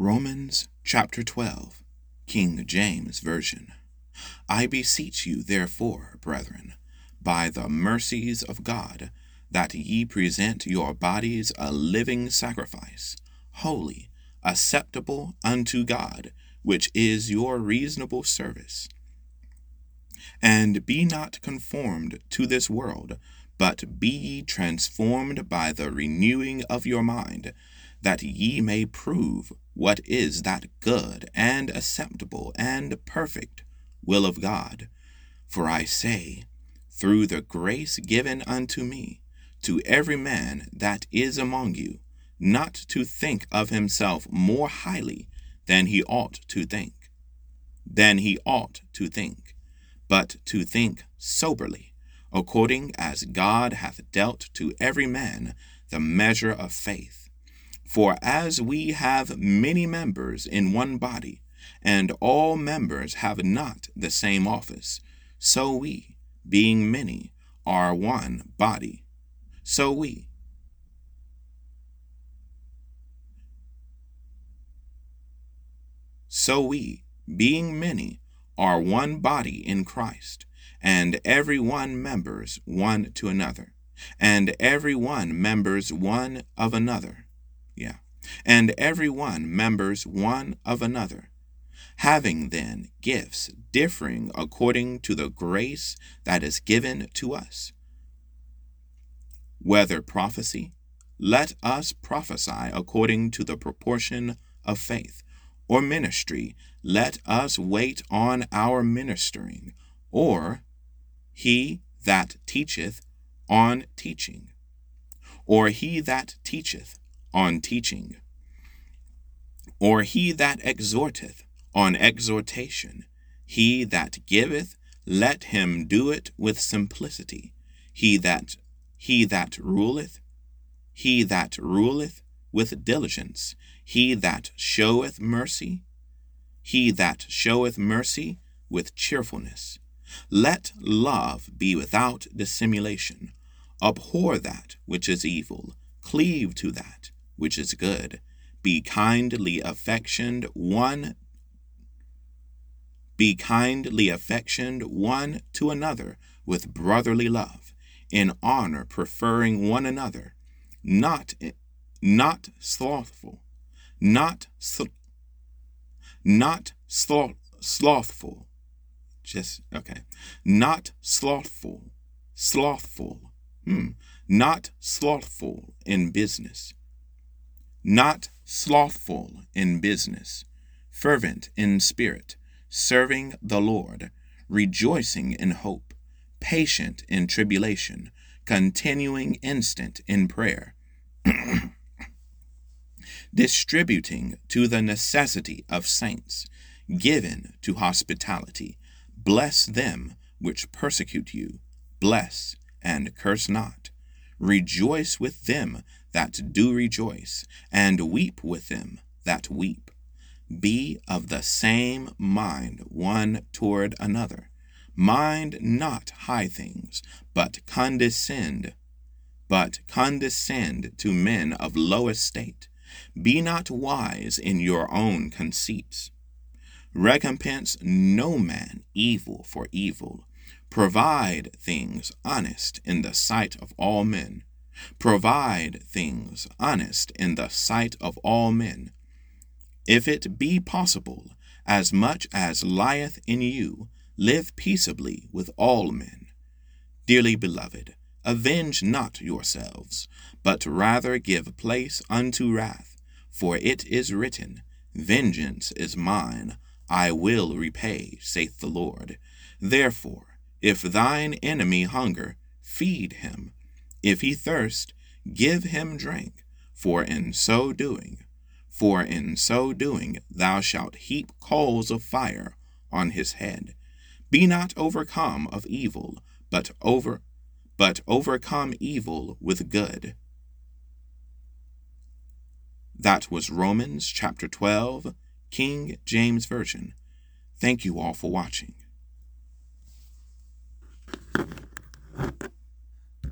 Romans chapter 12, King James Version. I beseech you, therefore, brethren, by the mercies of God, that ye present your bodies a living sacrifice, holy, acceptable unto God, which is your reasonable service. And be not conformed to this world, but be ye transformed by the renewing of your mind, that ye may prove what is that good and acceptable and perfect will of God. For I say, through the grace given unto me, to every man that is among you, not to think of himself more highly than he ought to think, than he ought to think, but to think soberly, according as God hath dealt to every man the measure of faith. For as we have many members in one body, and all members have not the same office, so we, being many, are one body. So we, So we, being many, are one body in Christ, and every one members one to another, and every one members one of another. Yeah. And every one members one of another. Having then gifts differing according to the grace that is given to us. Whether prophecy, let us prophesy according to the proportion of faith or ministry, let us wait on our ministering, or he that teacheth on teaching, or he that teacheth on teaching, or he that exhorteth on exhortation, he that giveth, let him do it with simplicity. He that he that ruleth, he that ruleth with diligence, he that showeth mercy, he that showeth mercy with cheerfulness. Let love be without dissimulation. Abhor that which is evil, cleave to that which is good. Be kindly affectioned one be kindly affectioned one to another with brotherly love, in honor preferring one another, not not slothful, not sl- not sloth slothful just okay not slothful slothful hmm not slothful in business not slothful in business fervent in spirit serving the lord rejoicing in hope patient in tribulation continuing instant in prayer distributing to the necessity of saints, given to hospitality. Bless them which persecute you, bless and curse not. Rejoice with them that do rejoice, and weep with them that weep. Be of the same mind one toward another. Mind not high things, but condescend, but condescend to men of low estate be not wise in your own conceits. Recompense no man evil for evil. Provide things honest in the sight of all men. Provide things honest in the sight of all men. If it be possible, as much as lieth in you, live peaceably with all men. Dearly beloved, avenge not yourselves, but rather give place unto wrath. For it is written, Vengeance is mine, I will repay, saith the Lord. Therefore, if thine enemy hunger, feed him. If he thirst, give him drink. For in so doing, for in so doing thou shalt heap coals of fire on his head. Be not overcome of evil, but over but overcome evil with good. That was Romans chapter 12, King James Version. Thank you all for watching.